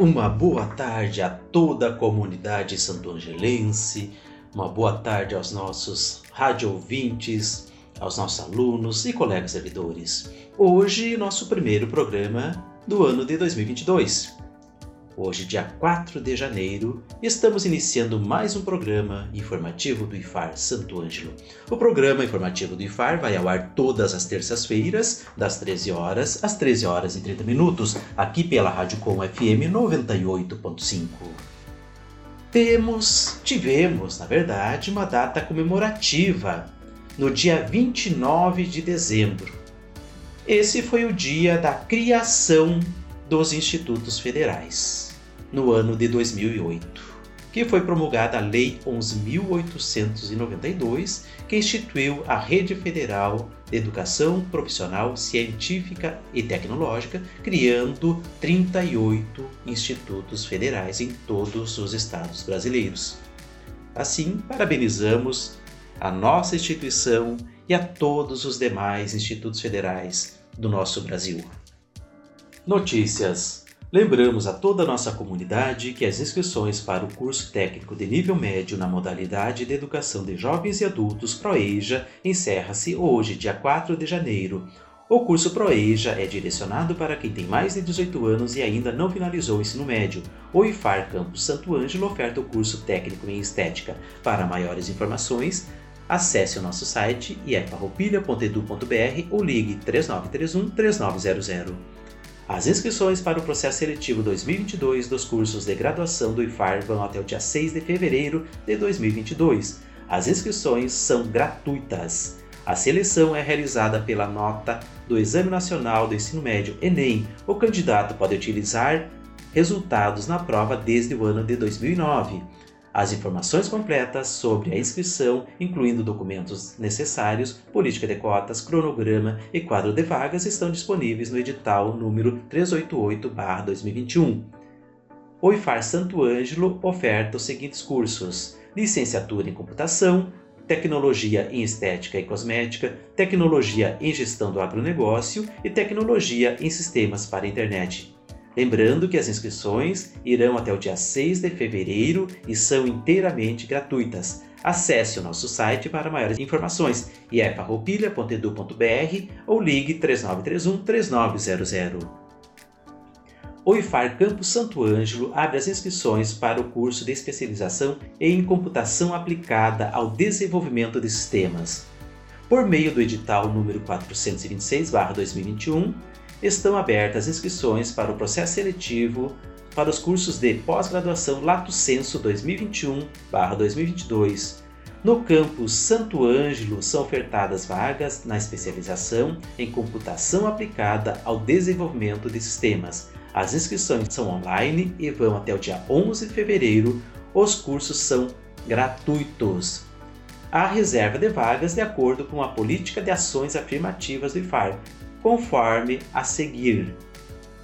Uma boa tarde a toda a comunidade santo-angelense, uma boa tarde aos nossos rádio ouvintes, aos nossos alunos e colegas servidores. Hoje, nosso primeiro programa do ano de 2022. Hoje, dia 4 de janeiro, estamos iniciando mais um programa informativo do IFAR Santo Ângelo. O programa informativo do IFAR vai ao ar todas as terças-feiras, das 13 horas às 13 horas e 30 minutos, aqui pela Rádio Com FM 98.5. Temos, tivemos, na verdade, uma data comemorativa no dia 29 de dezembro. Esse foi o dia da criação dos institutos federais no ano de 2008, que foi promulgada a Lei 11.892, que instituiu a Rede Federal de Educação Profissional Científica e Tecnológica, criando 38 institutos federais em todos os estados brasileiros. Assim, parabenizamos a nossa instituição e a todos os demais institutos federais do nosso Brasil. Notícias Lembramos a toda a nossa comunidade que as inscrições para o curso técnico de nível médio na modalidade de educação de jovens e adultos ProEja encerra-se hoje, dia 4 de janeiro. O curso ProEja é direcionado para quem tem mais de 18 anos e ainda não finalizou o ensino médio. O IFAR Campus Santo Ângelo oferta o curso técnico em estética. Para maiores informações, acesse o nosso site iefarroupilha.edu.br ou ligue 3931 3900. As inscrições para o processo seletivo 2022 dos cursos de graduação do IFAR vão até o dia 6 de fevereiro de 2022. As inscrições são gratuitas. A seleção é realizada pela nota do Exame Nacional do Ensino Médio Enem. O candidato pode utilizar resultados na prova desde o ano de 2009. As informações completas sobre a inscrição, incluindo documentos necessários, política de cotas, cronograma e quadro de vagas, estão disponíveis no edital número 388-2021. O IFAR Santo Ângelo oferta os seguintes cursos: Licenciatura em Computação, Tecnologia em Estética e Cosmética, Tecnologia em Gestão do Agronegócio e Tecnologia em Sistemas para a Internet. Lembrando que as inscrições irão até o dia 6 de fevereiro e são inteiramente gratuitas. Acesse o nosso site para maiores informações, iefarroupilha.edu.br ou ligue 3931 3900. O IFAR Campus Santo Ângelo abre as inscrições para o curso de especialização em computação aplicada ao desenvolvimento de sistemas. Por meio do edital número 426/2021, estão abertas inscrições para o processo seletivo para os cursos de pós-graduação Lato Senso 2021/2022. No campus Santo Ângelo são ofertadas vagas na especialização em computação aplicada ao desenvolvimento de sistemas. As inscrições são online e vão até o dia 11 de fevereiro. Os cursos são gratuitos. Há reserva de vagas de acordo com a política de ações afirmativas do IFAR, conforme a seguir.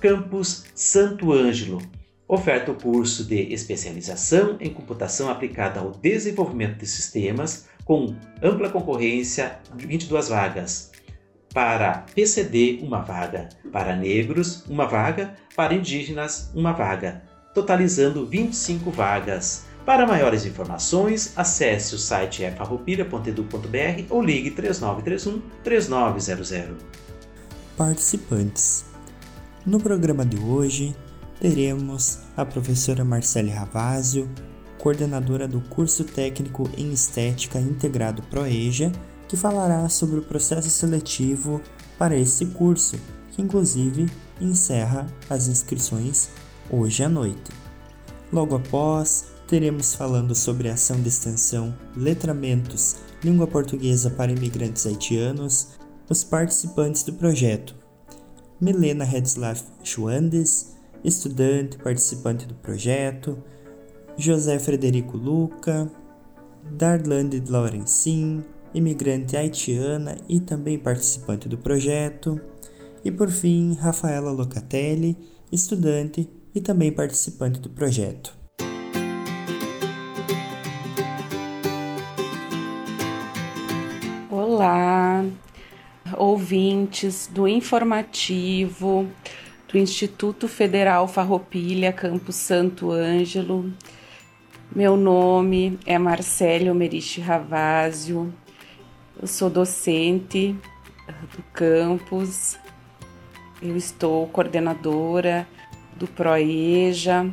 Campus Santo Ângelo oferta o curso de especialização em computação aplicada ao desenvolvimento de sistemas com ampla concorrência de 22 vagas. Para PCD, uma vaga. Para negros, uma vaga. Para indígenas, uma vaga. Totalizando 25 vagas. Para maiores informações, acesse o site farroupilha.edu.br ou ligue 3931 3900 participantes. No programa de hoje, teremos a professora Marcele Ravazio, coordenadora do curso técnico em Estética Integrado ProEja, que falará sobre o processo seletivo para esse curso, que inclusive encerra as inscrições hoje à noite. Logo após, teremos falando sobre a ação de extensão Letramentos Língua Portuguesa para Imigrantes Haitianos, os participantes do projeto. Milena Redslav Schwandes, estudante participante do projeto, José Frederico Luca, Darlande Laurencin, imigrante haitiana e também participante do projeto, e por fim Rafaela Locatelli, estudante e também participante do projeto. Ouvintes do informativo do Instituto Federal Farroupilha, Campo Santo Ângelo. Meu nome é Marcelo Meriche Ravásio, eu sou docente do campus, eu estou coordenadora do PROEJA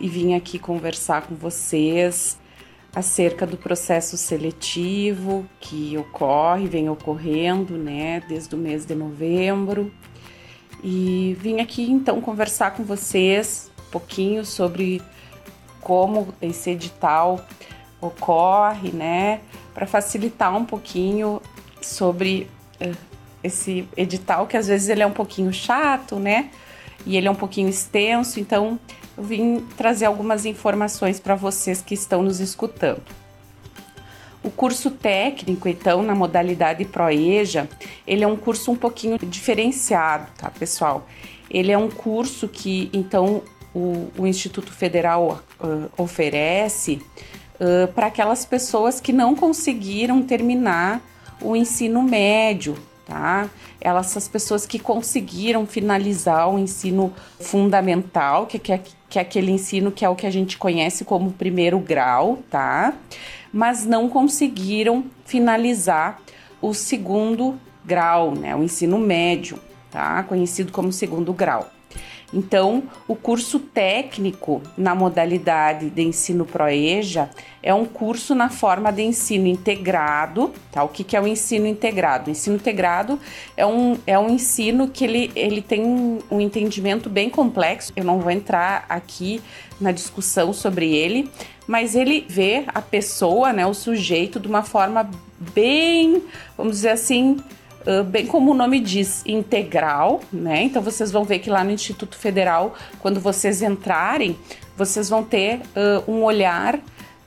e vim aqui conversar com vocês acerca do processo seletivo que ocorre, vem ocorrendo, né, desde o mês de novembro. E vim aqui então conversar com vocês um pouquinho sobre como esse edital ocorre, né, para facilitar um pouquinho sobre uh, esse edital que às vezes ele é um pouquinho chato, né? E ele é um pouquinho extenso, então vim trazer algumas informações para vocês que estão nos escutando. O curso técnico, então, na modalidade ProEja, ele é um curso um pouquinho diferenciado, tá, pessoal? Ele é um curso que, então, o, o Instituto Federal uh, oferece uh, para aquelas pessoas que não conseguiram terminar o ensino médio, tá? Elas, essas pessoas que conseguiram finalizar o ensino fundamental, que, que, é, que é aquele ensino que é o que a gente conhece como primeiro grau, tá? Mas não conseguiram finalizar o segundo grau, né? O ensino médio, tá? Conhecido como segundo grau. Então, o curso técnico na modalidade de ensino ProEja é um curso na forma de ensino integrado, tá? O que, que é o ensino integrado? O ensino integrado é um, é um ensino que ele, ele tem um, entendimento bem complexo. Eu não vou entrar aqui na discussão sobre ele, mas ele vê a pessoa, né, o sujeito, de uma forma bem, vamos dizer assim, bem como o nome diz, integral, né? Então vocês vão ver que lá no Instituto Federal, quando vocês entrarem, vocês vão ter um olhar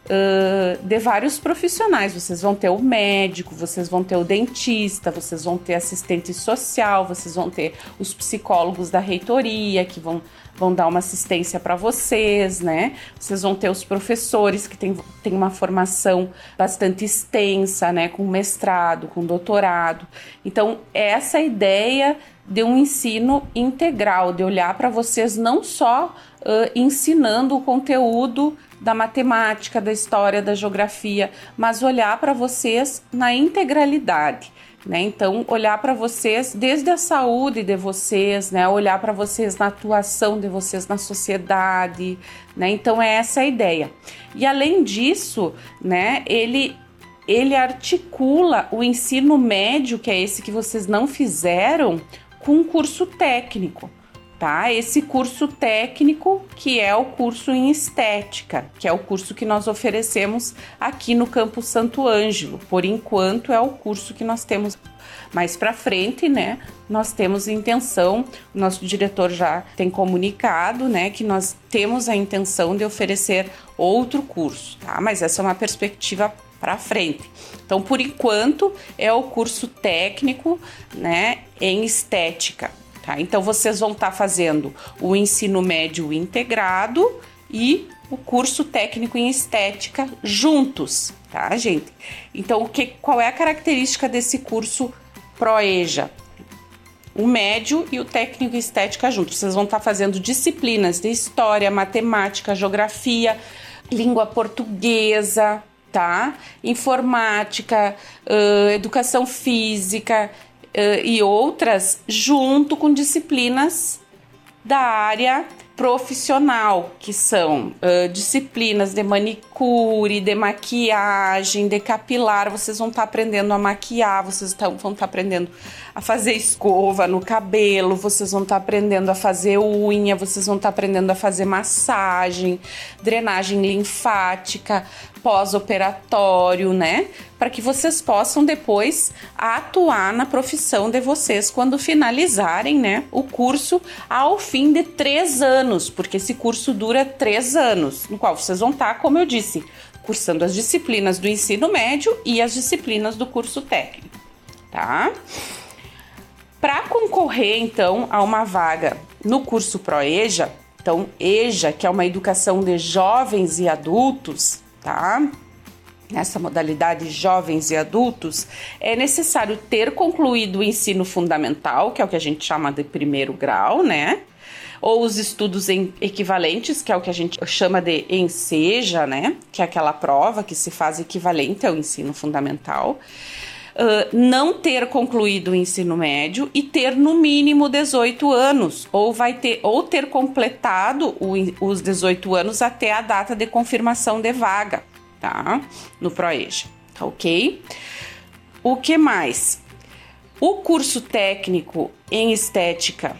uh, de vários profissionais. Vocês vão ter o médico, vocês vão ter o dentista, vocês vão ter assistente social, vocês vão ter os psicólogos da reitoria que vão vão dar uma assistência para vocês, né? Vocês vão ter os professores que têm, têm uma formação bastante extensa, né? Com mestrado, com doutorado. Então, essa ideia de um ensino integral, de olhar para vocês não só uh, ensinando o conteúdo da matemática, da história, da geografia, mas olhar para vocês na integralidade. Né? Então, olhar para vocês desde a saúde de vocês, né? olhar para vocês na atuação de vocês na sociedade. Né? Então, é essa a ideia. E além disso, né, ele, ele articula o ensino médio, que é esse que vocês não fizeram, com um curso técnico tá? Esse curso técnico, que é o curso em estética, que é o curso que nós oferecemos aqui no Campo Santo Ângelo. Por enquanto é o curso que nós temos mais para frente, né? Nós temos intenção, o nosso diretor já tem comunicado, né, que nós temos a intenção de oferecer outro curso, tá? Mas essa é uma perspectiva para frente. Então, por enquanto, é o curso técnico, né, em estética. Tá? Então vocês vão estar tá fazendo o ensino médio integrado e o curso técnico em estética juntos, tá, gente? Então, o que, qual é a característica desse curso ProEja? O médio e o técnico em estética juntos. Vocês vão estar tá fazendo disciplinas de história, matemática, geografia, língua portuguesa, tá? Informática, uh, educação física, uh, e outras junto com disciplinas da área profissional, que são uh, disciplinas de manicure, de maquiagem, de capilar. Vocês vão estar tá aprendendo a maquiar, vocês vão estar tá aprendendo a fazer escova no cabelo, vocês vão estar tá aprendendo a fazer unha, vocês vão estar tá aprendendo a fazer massagem, drenagem linfática, pós-operatório, né? Para que vocês possam depois atuar na profissão de vocês quando finalizarem, né? O curso ao fim de três anos, porque esse curso dura três anos, no qual vocês vão estar, tá, como eu disse, cursando as disciplinas do ensino médio e as disciplinas do curso técnico, tá? Para concorrer, então, a uma vaga no curso ProEja, então, EJA, que é uma educação de jovens e adultos, tá? Nessa modalidade jovens e adultos, é necessário ter concluído o ensino fundamental, que é o que a gente chama de primeiro grau, né? Ou os estudos equivalentes, que é o que a gente chama de enseja, né? Que é aquela prova que se faz equivalente ao ensino fundamental. Não ter concluído o ensino médio e ter no mínimo 18 anos, ou vai ter ou ter completado o, os 18 anos até a data de confirmação de vaga, tá? No ProEja, tá ok? O que mais? O curso técnico em estética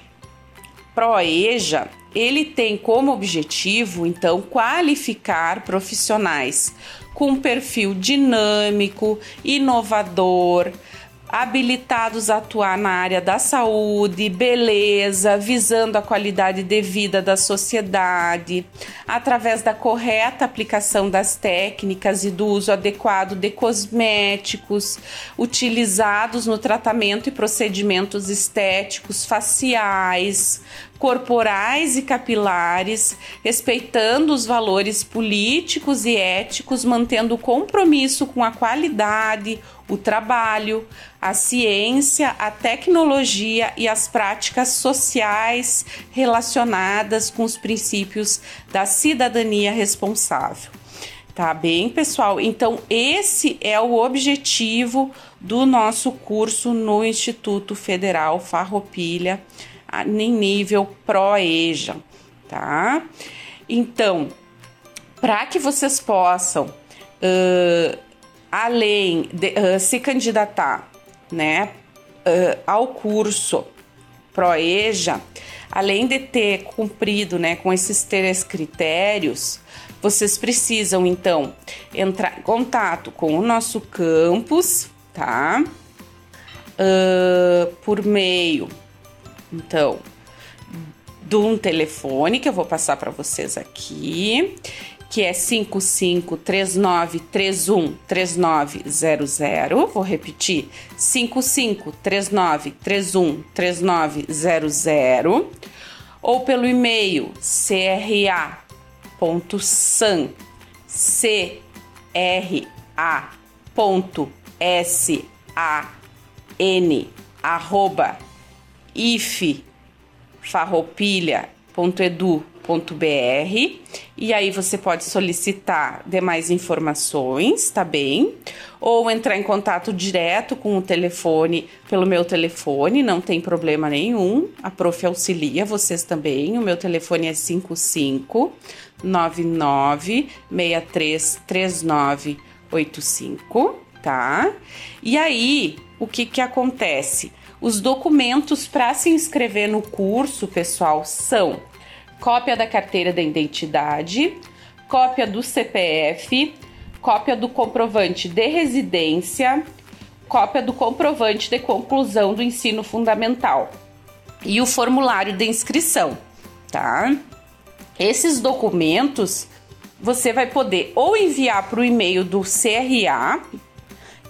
ProEja, ele tem como objetivo, então, qualificar profissionais com perfil dinâmico, inovador, habilitados a atuar na área da saúde, beleza, visando a qualidade de vida da sociedade, através da correta aplicação das técnicas e do uso adequado de cosméticos utilizados no tratamento e procedimentos estéticos faciais, corporais e capilares, respeitando os valores políticos e éticos, mantendo o compromisso com a qualidade, o trabalho, a ciência, a tecnologia e as práticas sociais relacionadas com os princípios da cidadania responsável. Tá bem, pessoal? Então, esse é o objetivo do nosso curso no Instituto Federal Farroupilha em nível Pro-EJA, tá? Então, para que vocês possam, uh, além de uh, se candidatar, né, uh, ao curso Pro-EJA, além de ter cumprido, né, com esses três critérios, vocês precisam então entrar em contato com o nosso campus, tá? Uh, por meio então, de um telefone que eu vou passar para vocês aqui, que é 5539313900. Vou repetir: 5539313900 ou pelo e-mail cra.san c r a ponto s a n arroba iffarroupilha.edu.br e aí você pode solicitar demais informações, tá bem? Ou entrar em contato direto com o telefone, pelo meu telefone, não tem problema nenhum. A prof auxilia vocês também. O meu telefone é 55 99 63 3985, tá? E aí, o que que acontece? Os documentos para se inscrever no curso, pessoal, são cópia da carteira da identidade, cópia do CPF, cópia do comprovante de residência, cópia do comprovante de conclusão do ensino fundamental e o formulário de inscrição, tá? Esses documentos você vai poder ou enviar para o e-mail do CRA,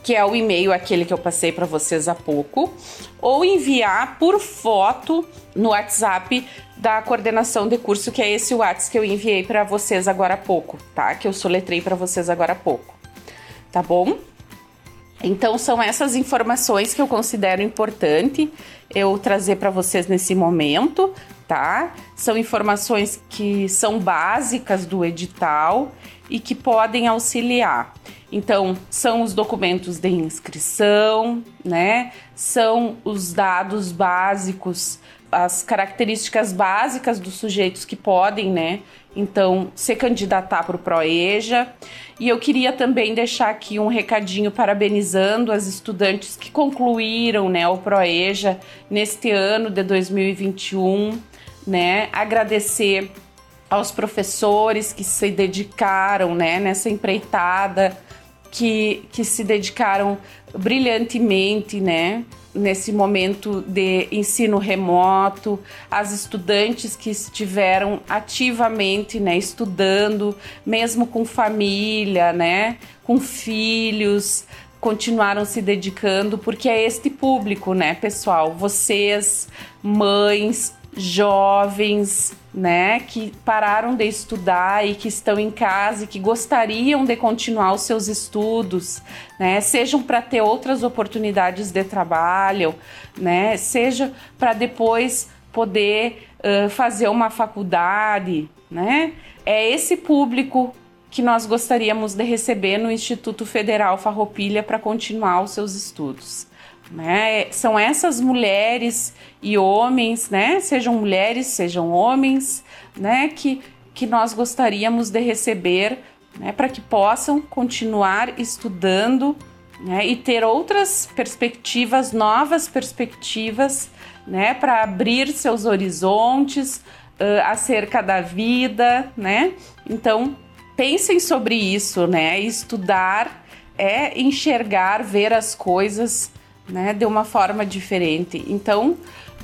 que é o e-mail aquele que eu passei para vocês há pouco, ou enviar por foto no WhatsApp da coordenação de curso, que é esse WhatsApp que eu enviei para vocês agora há pouco, tá? Que eu soletrei para vocês agora há pouco. Tá bom? Então são essas informações que eu considero importante eu trazer para vocês nesse momento, tá? São informações que são básicas do edital e que podem auxiliar. Então, são os documentos de inscrição, né? São os dados básicos as características básicas dos sujeitos que podem, né? Então, se candidatar para o ProEja. E eu queria também deixar aqui um recadinho parabenizando as estudantes que concluíram, né, o ProEja neste ano de 2021, né? Agradecer aos professores que se dedicaram, né, nessa empreitada, que, que se dedicaram brilhantemente, né, nesse momento de ensino remoto, as estudantes que estiveram ativamente, né, estudando, mesmo com família, né, com filhos, continuaram se dedicando, porque é este público, né, pessoal? Vocês, mães, jovens, né, que pararam de estudar e que estão em casa e que gostariam de continuar os seus estudos, né, sejam para ter outras oportunidades de trabalho, né, seja para depois poder uh, fazer uma faculdade, né, é esse público que nós gostaríamos de receber no Instituto Federal Farroupilha para continuar os seus estudos. Né? São essas mulheres e homens, né? Sejam mulheres, sejam homens, né? Que, que nós gostaríamos de receber, né? Para que possam continuar estudando, né? E ter outras perspectivas, novas perspectivas, né? Para abrir seus horizontes uh, acerca da vida, né? Então pensem sobre isso, né? Estudar é enxergar, ver as coisas né, de uma forma diferente. Então,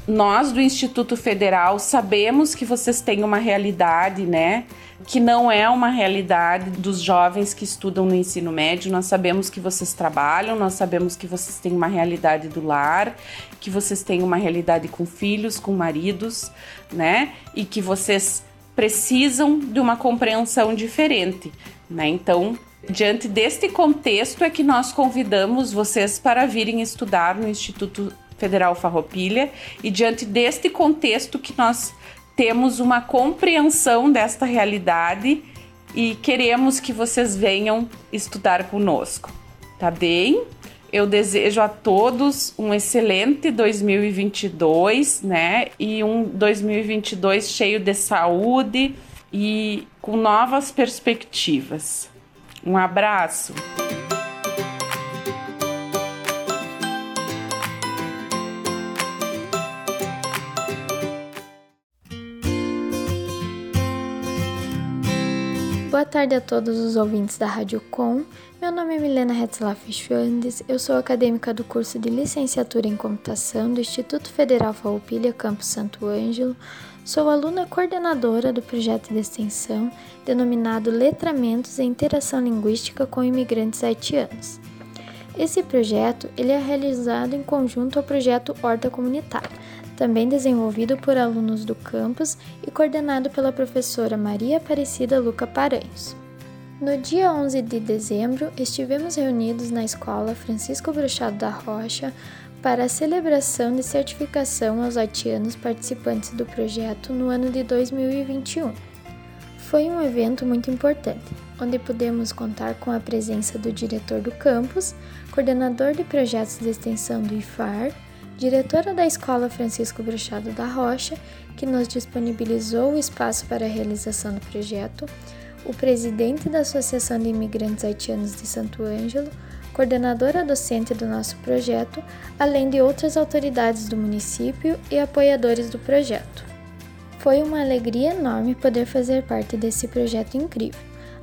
nós do Instituto Federal sabemos que vocês têm uma realidade, né, que não é uma realidade dos jovens que estudam no ensino médio. Nós sabemos que vocês trabalham, nós sabemos que vocês têm uma realidade do lar, que vocês têm uma realidade com filhos, com maridos, né, e que vocês precisam de uma compreensão diferente, né? Então, Diante deste contexto é que nós convidamos vocês para virem estudar no Instituto Federal Farroupilha e diante deste contexto que nós temos uma compreensão desta realidade e queremos que vocês venham estudar conosco. Tá bem? Eu desejo a todos um excelente 2022, né? E um 2022 cheio de saúde e com novas perspectivas. Um abraço! Boa tarde a todos os ouvintes da Rádio Com. Meu nome é Milena Hetzlaff Schwandes, eu sou acadêmica do curso de Licenciatura em Computação do Instituto Federal Farroupilha, Campus Santo Ângelo. Sou aluna coordenadora do projeto de extensão denominado Letramentos e Interação Linguística com Imigrantes Haitianos. Esse projeto ele é realizado em conjunto ao projeto Horta Comunitária, também desenvolvido por alunos do campus e coordenado pela professora Maria Aparecida Luca Paranhos. No dia 11 de dezembro, estivemos reunidos na escola Francisco Bruxado da Rocha para a celebração de certificação aos haitianos participantes do projeto no ano de 2021. Foi um evento muito importante, onde pudemos contar com a presença do diretor do campus, coordenador de projetos de extensão do IFAR, diretora da Escola Francisco Bruxado da Rocha, que nos disponibilizou o espaço para a realização do projeto, o presidente da Associação de Imigrantes Haitianos de Santo Ângelo, coordenadora docente do nosso projeto, além de outras autoridades do município e apoiadores do projeto. Foi uma alegria enorme poder fazer parte desse projeto incrível.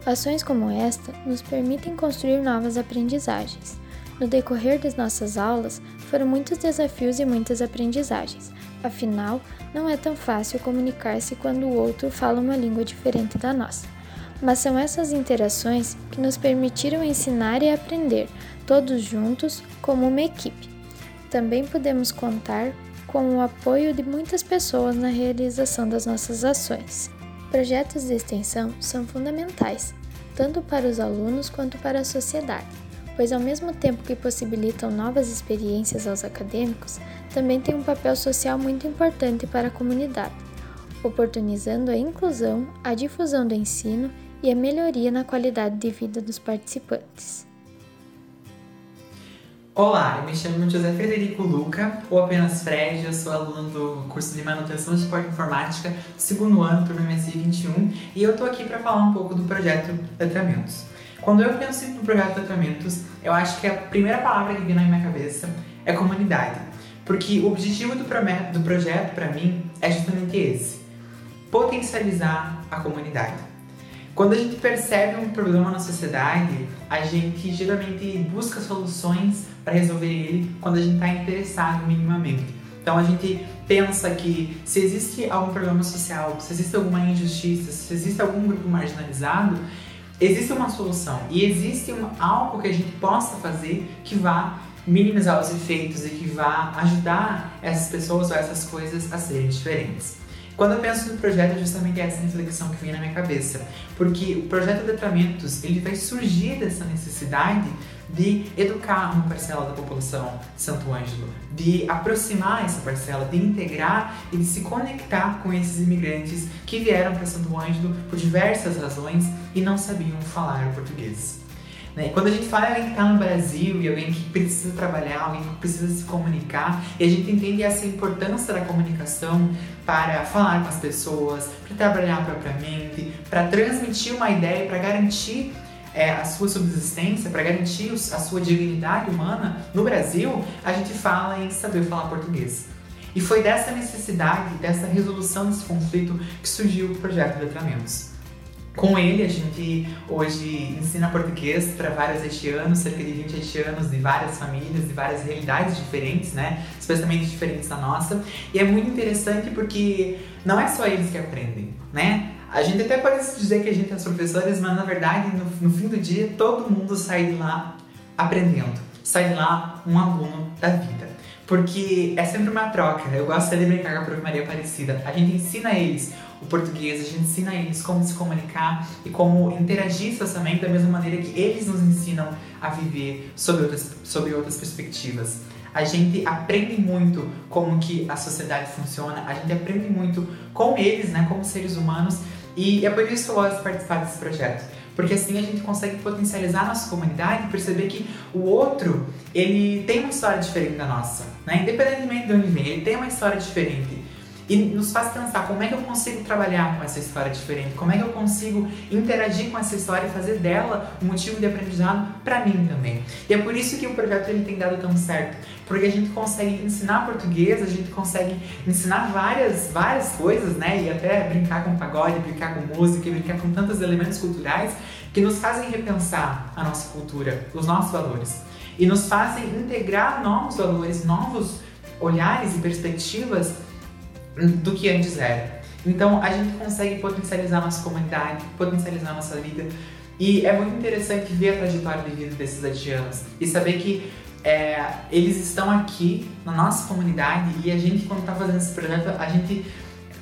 Ações como esta nos permitem construir novas aprendizagens. No decorrer das nossas aulas, foram muitos desafios e muitas aprendizagens. Afinal, não é tão fácil comunicar-se quando o outro fala uma língua diferente da nossa mas são essas interações que nos permitiram ensinar e aprender, todos juntos, como uma equipe. Também podemos contar com o apoio de muitas pessoas na realização das nossas ações. Projetos de extensão são fundamentais, tanto para os alunos quanto para a sociedade, pois, ao mesmo tempo que possibilitam novas experiências aos acadêmicos, também têm um papel social muito importante para a comunidade, oportunizando a inclusão, a difusão do ensino e a melhoria na qualidade de vida dos participantes. Olá, eu me chamo José Frederico Luca, ou apenas Fred, eu sou aluno do curso de Manutenção de Suporte Informática, segundo ano, turma MSI 21, e eu tô aqui para falar um pouco do projeto Letramento. Quando eu penso no projeto Tratamentos, eu acho que a primeira palavra que vem na minha cabeça é comunidade. Porque o objetivo do, do projeto, para mim, é justamente esse: potencializar a comunidade. Quando a gente percebe um problema na sociedade, a gente geralmente busca soluções para resolver ele quando a gente está interessado minimamente. Então a gente pensa que se existe algum problema social, se existe alguma injustiça, se existe algum grupo marginalizado, existe uma solução e existe um, algo que a gente possa fazer que vá minimizar os efeitos e que vá ajudar essas pessoas ou essas coisas a serem diferentes. Quando eu penso no projeto, é justamente essa reflexão que vem na minha cabeça, porque o projeto de tratamentos ele vai surgir dessa necessidade de educar uma parcela da população de Santo Ângelo, de aproximar essa parcela, de integrar e de se conectar com esses imigrantes que vieram para Santo Ângelo por diversas razões e não sabiam falar português. Né? Quando a gente fala em alguém que está no Brasil e alguém que precisa trabalhar, alguém que precisa se comunicar, e a gente entende essa importância da comunicação para falar com as pessoas, para trabalhar propriamente, para transmitir uma ideia, para garantir é, a sua subsistência, para garantir a sua dignidade humana no Brasil, a gente fala em saber falar português. E foi dessa necessidade, dessa resolução desse conflito que surgiu o projeto Letramentos. Com ele, a gente hoje ensina português para vários haitianos, cerca de 20 haitianos de várias famílias, de várias realidades diferentes, né? Especialmente diferentes da nossa. E é muito interessante porque não é só eles que aprendem, né? A gente até pode dizer que a gente é os professores, mas na verdade, no, no fim do dia, todo mundo sai de lá aprendendo, sai de lá um aluno da vida. Porque é sempre uma troca. Eu gosto de brincar com a Prof. Maria Aparecida. A gente ensina eles o português, a gente ensina eles como se comunicar e como interagir socialmente da mesma maneira que eles nos ensinam a viver sob outras, outras perspectivas. A gente aprende muito como que a sociedade funciona, a gente aprende muito com eles, né, como seres humanos, e é por isso que eu gosto de participar desse projeto. Porque assim a gente consegue potencializar a nossa comunidade e perceber que o outro, ele tem uma história diferente da nossa, né? Independentemente de onde vem, ele tem uma história diferente e nos faz pensar como é que eu consigo trabalhar com essa história diferente, como é que eu consigo interagir com essa história e fazer dela um motivo de aprendizado para mim também. E é por isso que o projeto ele tem dado tão certo, porque a gente consegue ensinar português, a gente consegue ensinar várias, várias coisas, né? E até brincar com pagode, brincar com música, brincar com tantos elementos culturais que nos fazem repensar a nossa cultura, os nossos valores. E nos fazem integrar novos valores, novos olhares e perspectivas do que antes era. Então a gente consegue potencializar nossa comunidade, potencializar nossa vida. E é muito interessante ver a trajetória de vida desses haitianos e saber que é, eles estão aqui na nossa comunidade e a gente, quando está fazendo esse projeto, a gente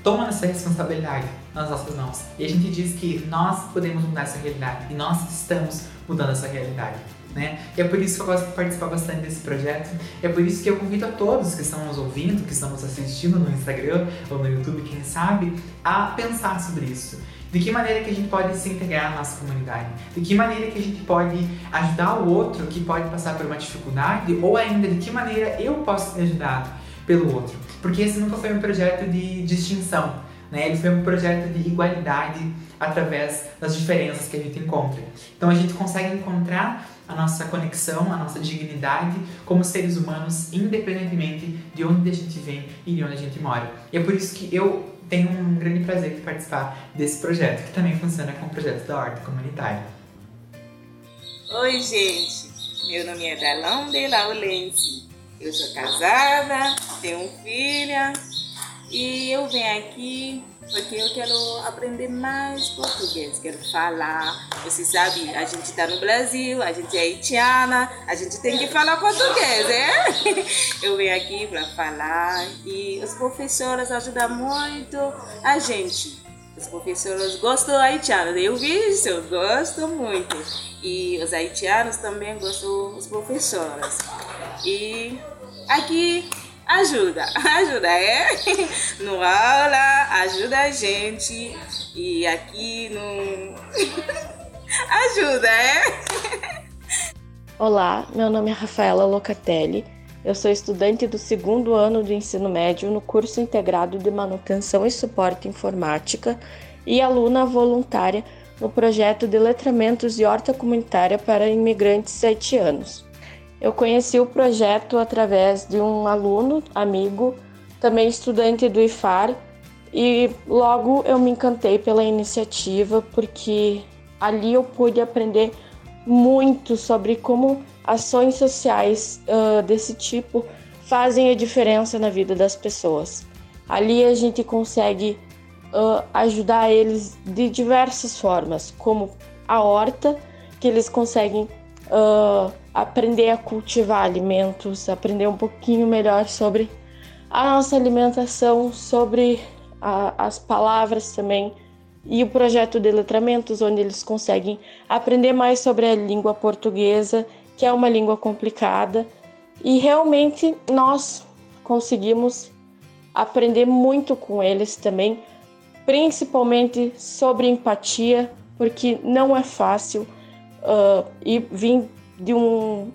toma essa responsabilidade nas nossas mãos. E a gente diz que nós podemos mudar essa realidade e nós estamos mudando essa realidade né? E é por isso que eu gosto de participar bastante desse projeto. É por isso que eu convido a todos que estão nos ouvindo, que estão nos assistindo no Instagram ou no YouTube, quem sabe, a pensar sobre isso. De que maneira que a gente pode se integrar na nossa comunidade? De que maneira que a gente pode ajudar o outro que pode passar por uma dificuldade? Ou ainda, de que maneira eu posso ser ajudado pelo outro? Porque esse nunca foi um projeto de distinção, né? Ele foi um projeto de igualdade através das diferenças que a gente encontra. Então a gente consegue encontrar a nossa conexão, a nossa dignidade como seres humanos, independentemente de onde a gente vem e de onde a gente mora. E é por isso que eu tenho um grande prazer de participar desse projeto, que também funciona como projeto da Horta Comunitária. Oi, gente! Meu nome é Dalonde Laulense. Eu sou casada, tenho filha e eu venho aqui porque eu quero aprender mais português, quero falar. Você sabe, a gente está no Brasil, a gente é haitiana, a gente tem que falar português, é? Eu venho aqui para falar e os professores ajudam muito a gente. Os professores gostam haitianos, eu vi isso, eu gosto muito. E os haitianos também gostam dos professores. E aqui ajuda, ajuda, é? No aula, ajuda a gente. E aqui no. ajuda, é? Olá, meu nome é Rafaela Locatelli. Eu sou estudante do segundo ano do ensino médio no curso integrado de manutenção e suporte informática e aluna voluntária no projeto de letramentos e horta comunitária para imigrantes sete anos. Eu conheci o projeto através de um aluno, amigo, também estudante do IFAR, e logo eu me encantei pela iniciativa porque ali eu pude aprender muito sobre como ações sociais uh, desse tipo fazem a diferença na vida das pessoas. Ali a gente consegue uh, ajudar eles de diversas formas, como a horta, que eles conseguem uh, aprender a cultivar alimentos, aprender um pouquinho melhor sobre a nossa alimentação, sobre a, as palavras também e o projeto de letramentos, onde eles conseguem aprender mais sobre a língua portuguesa, que é uma língua complicada, e realmente nós conseguimos aprender muito com eles também, principalmente sobre empatia, porque não é fácil uh, e vir de um,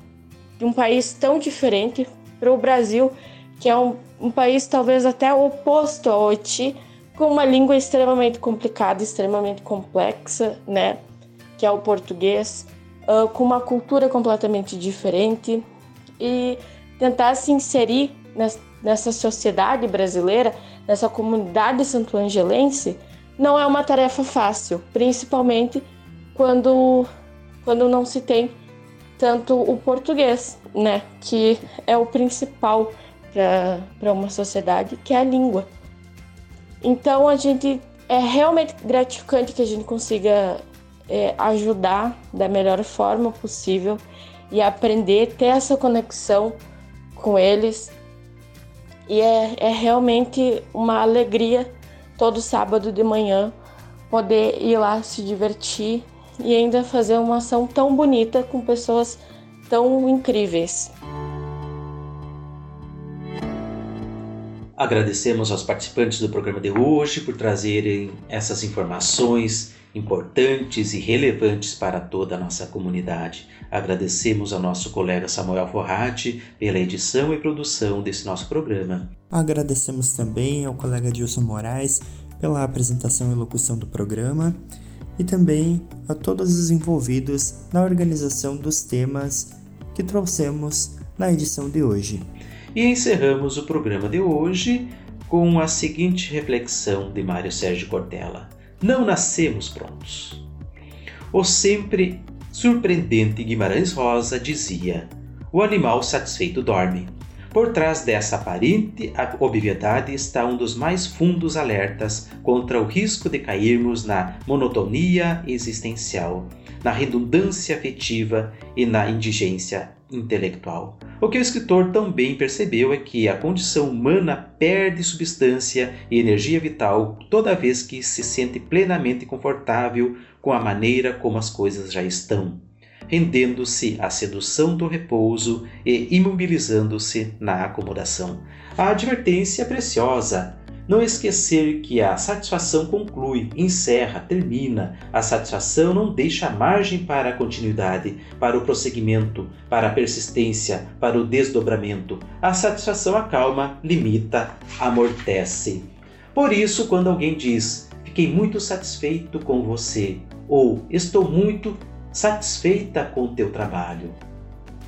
de um país tão diferente para o Brasil, que é um, um país talvez até oposto ao Haiti, com uma língua extremamente complicada, extremamente complexa, né? Que é o português, uh, com uma cultura completamente diferente e tentar se inserir nessa sociedade brasileira, nessa comunidade santo-angelense, não é uma tarefa fácil, principalmente quando, quando não se tem tanto o português, né? Que é o principal para uma sociedade, que é a língua. Então a gente é realmente gratificante que a gente consiga é, ajudar da melhor forma possível e aprender, ter essa conexão com eles. E é, é realmente uma alegria todo sábado de manhã poder ir lá se divertir e ainda fazer uma ação tão bonita com pessoas tão incríveis. Agradecemos aos participantes do programa de hoje por trazerem essas informações importantes e relevantes para toda a nossa comunidade. Agradecemos ao nosso colega Samuel Forrati pela edição e produção desse nosso programa. Agradecemos também ao colega Dilson Moraes pela apresentação e locução do programa e também a todos os envolvidos na organização dos temas que trouxemos na edição de hoje. E encerramos o programa de hoje com a seguinte reflexão de Mário Sérgio Cortella: Não nascemos prontos. O sempre surpreendente Guimarães Rosa dizia: O animal satisfeito dorme. Por trás dessa aparente obviedade está um dos mais fundos alertas contra o risco de cairmos na monotonia existencial, na redundância afetiva e na indigência intelectual. O que o escritor também percebeu é que a condição humana perde substância e energia vital toda vez que se sente plenamente confortável com a maneira como as coisas já estão, rendendo-se à sedução do repouso e imobilizando-se na acomodação. A advertência é preciosa não esquecer que a satisfação conclui, encerra, termina. A satisfação não deixa margem para a continuidade, para o prosseguimento, para a persistência, para o desdobramento. A satisfação acalma, limita, amortece. Por isso, quando alguém diz: Fiquei muito satisfeito com você, ou Estou muito satisfeita com o teu trabalho,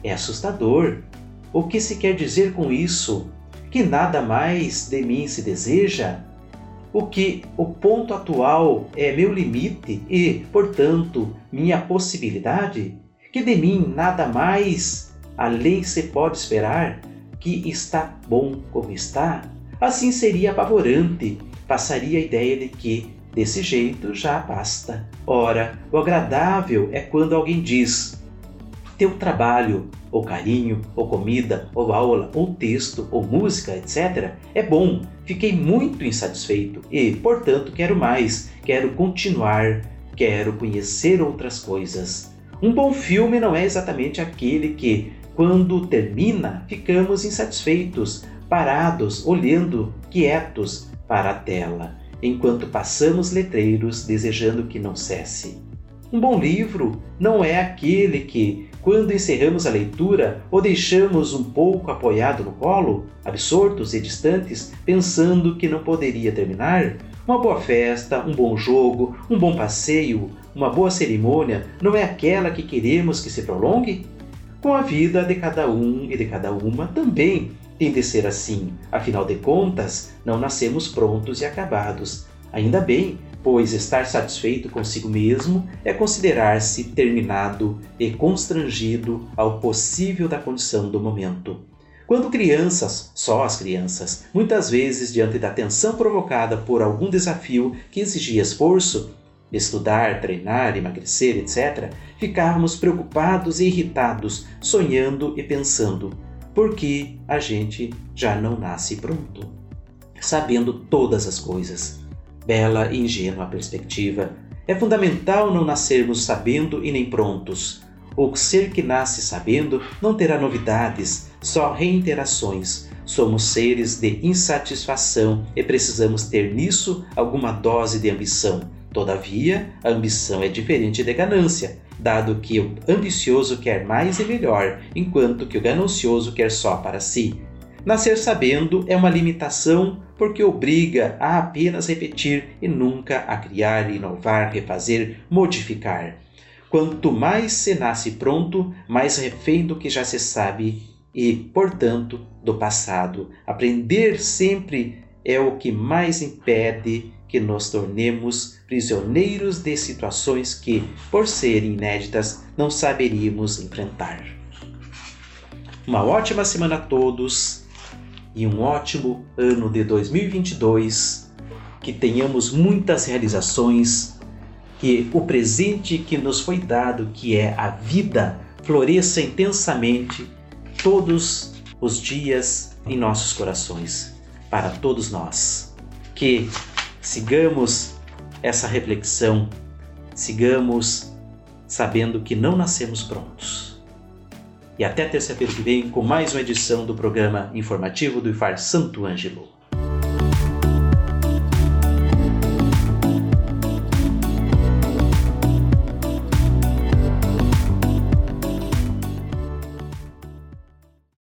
é assustador. O que se quer dizer com isso? que nada mais de mim se deseja? O que o ponto atual é meu limite e, portanto, minha possibilidade? Que de mim nada mais além se pode esperar? Que está bom como está? Assim seria apavorante, passaria a ideia de que, desse jeito, já basta. Ora, o agradável é quando alguém diz: Teu trabalho ou carinho, ou comida, ou aula, ou texto, ou música, etc., é bom. Fiquei muito insatisfeito e, portanto, quero mais, quero continuar, quero conhecer outras coisas. Um bom filme não é exatamente aquele que, quando termina, ficamos insatisfeitos, parados, olhando, quietos para a tela, enquanto passamos letreiros desejando que não cesse. Um bom livro não é aquele que, quando encerramos a leitura ou deixamos um pouco apoiado no colo, absortos e distantes, pensando que não poderia terminar? Uma boa festa, um bom jogo, um bom passeio, uma boa cerimônia não é aquela que queremos que se prolongue? Com a vida de cada um e de cada uma também tem de ser assim. Afinal de contas, não nascemos prontos e acabados. Ainda bem, pois estar satisfeito consigo mesmo é considerar-se terminado e constrangido ao possível da condição do momento. Quando crianças, só as crianças, muitas vezes diante da tensão provocada por algum desafio que exigia esforço, estudar, treinar, emagrecer, etc., ficávamos preocupados e irritados, sonhando e pensando: por que a gente já não nasce pronto? Sabendo todas as coisas. Bela e ingênua perspectiva. É fundamental não nascermos sabendo e nem prontos. O ser que nasce sabendo não terá novidades, só reiterações. Somos seres de insatisfação e precisamos ter nisso alguma dose de ambição Todavia, a ambição é diferente de ganância, dado que o ambicioso quer mais e melhor, enquanto que o ganancioso quer só para si. Nascer sabendo é uma limitação porque obriga a apenas repetir e nunca a criar, inovar, refazer, modificar. Quanto mais se nasce pronto, mais refém do que já se sabe e, portanto, do passado. Aprender sempre é o que mais impede que nos tornemos prisioneiros de situações que, por serem inéditas, não saberíamos enfrentar. Uma ótima semana a todos e um ótimo ano de 2022. Que tenhamos muitas realizações, que o presente que nos foi dado, que é a vida, floresça intensamente todos os dias em nossos corações, para todos nós. Que Sigamos essa reflexão, sigamos sabendo que não nascemos prontos. E até terça-feira que vem com mais uma edição do programa informativo do IFAR Santo Ângelo.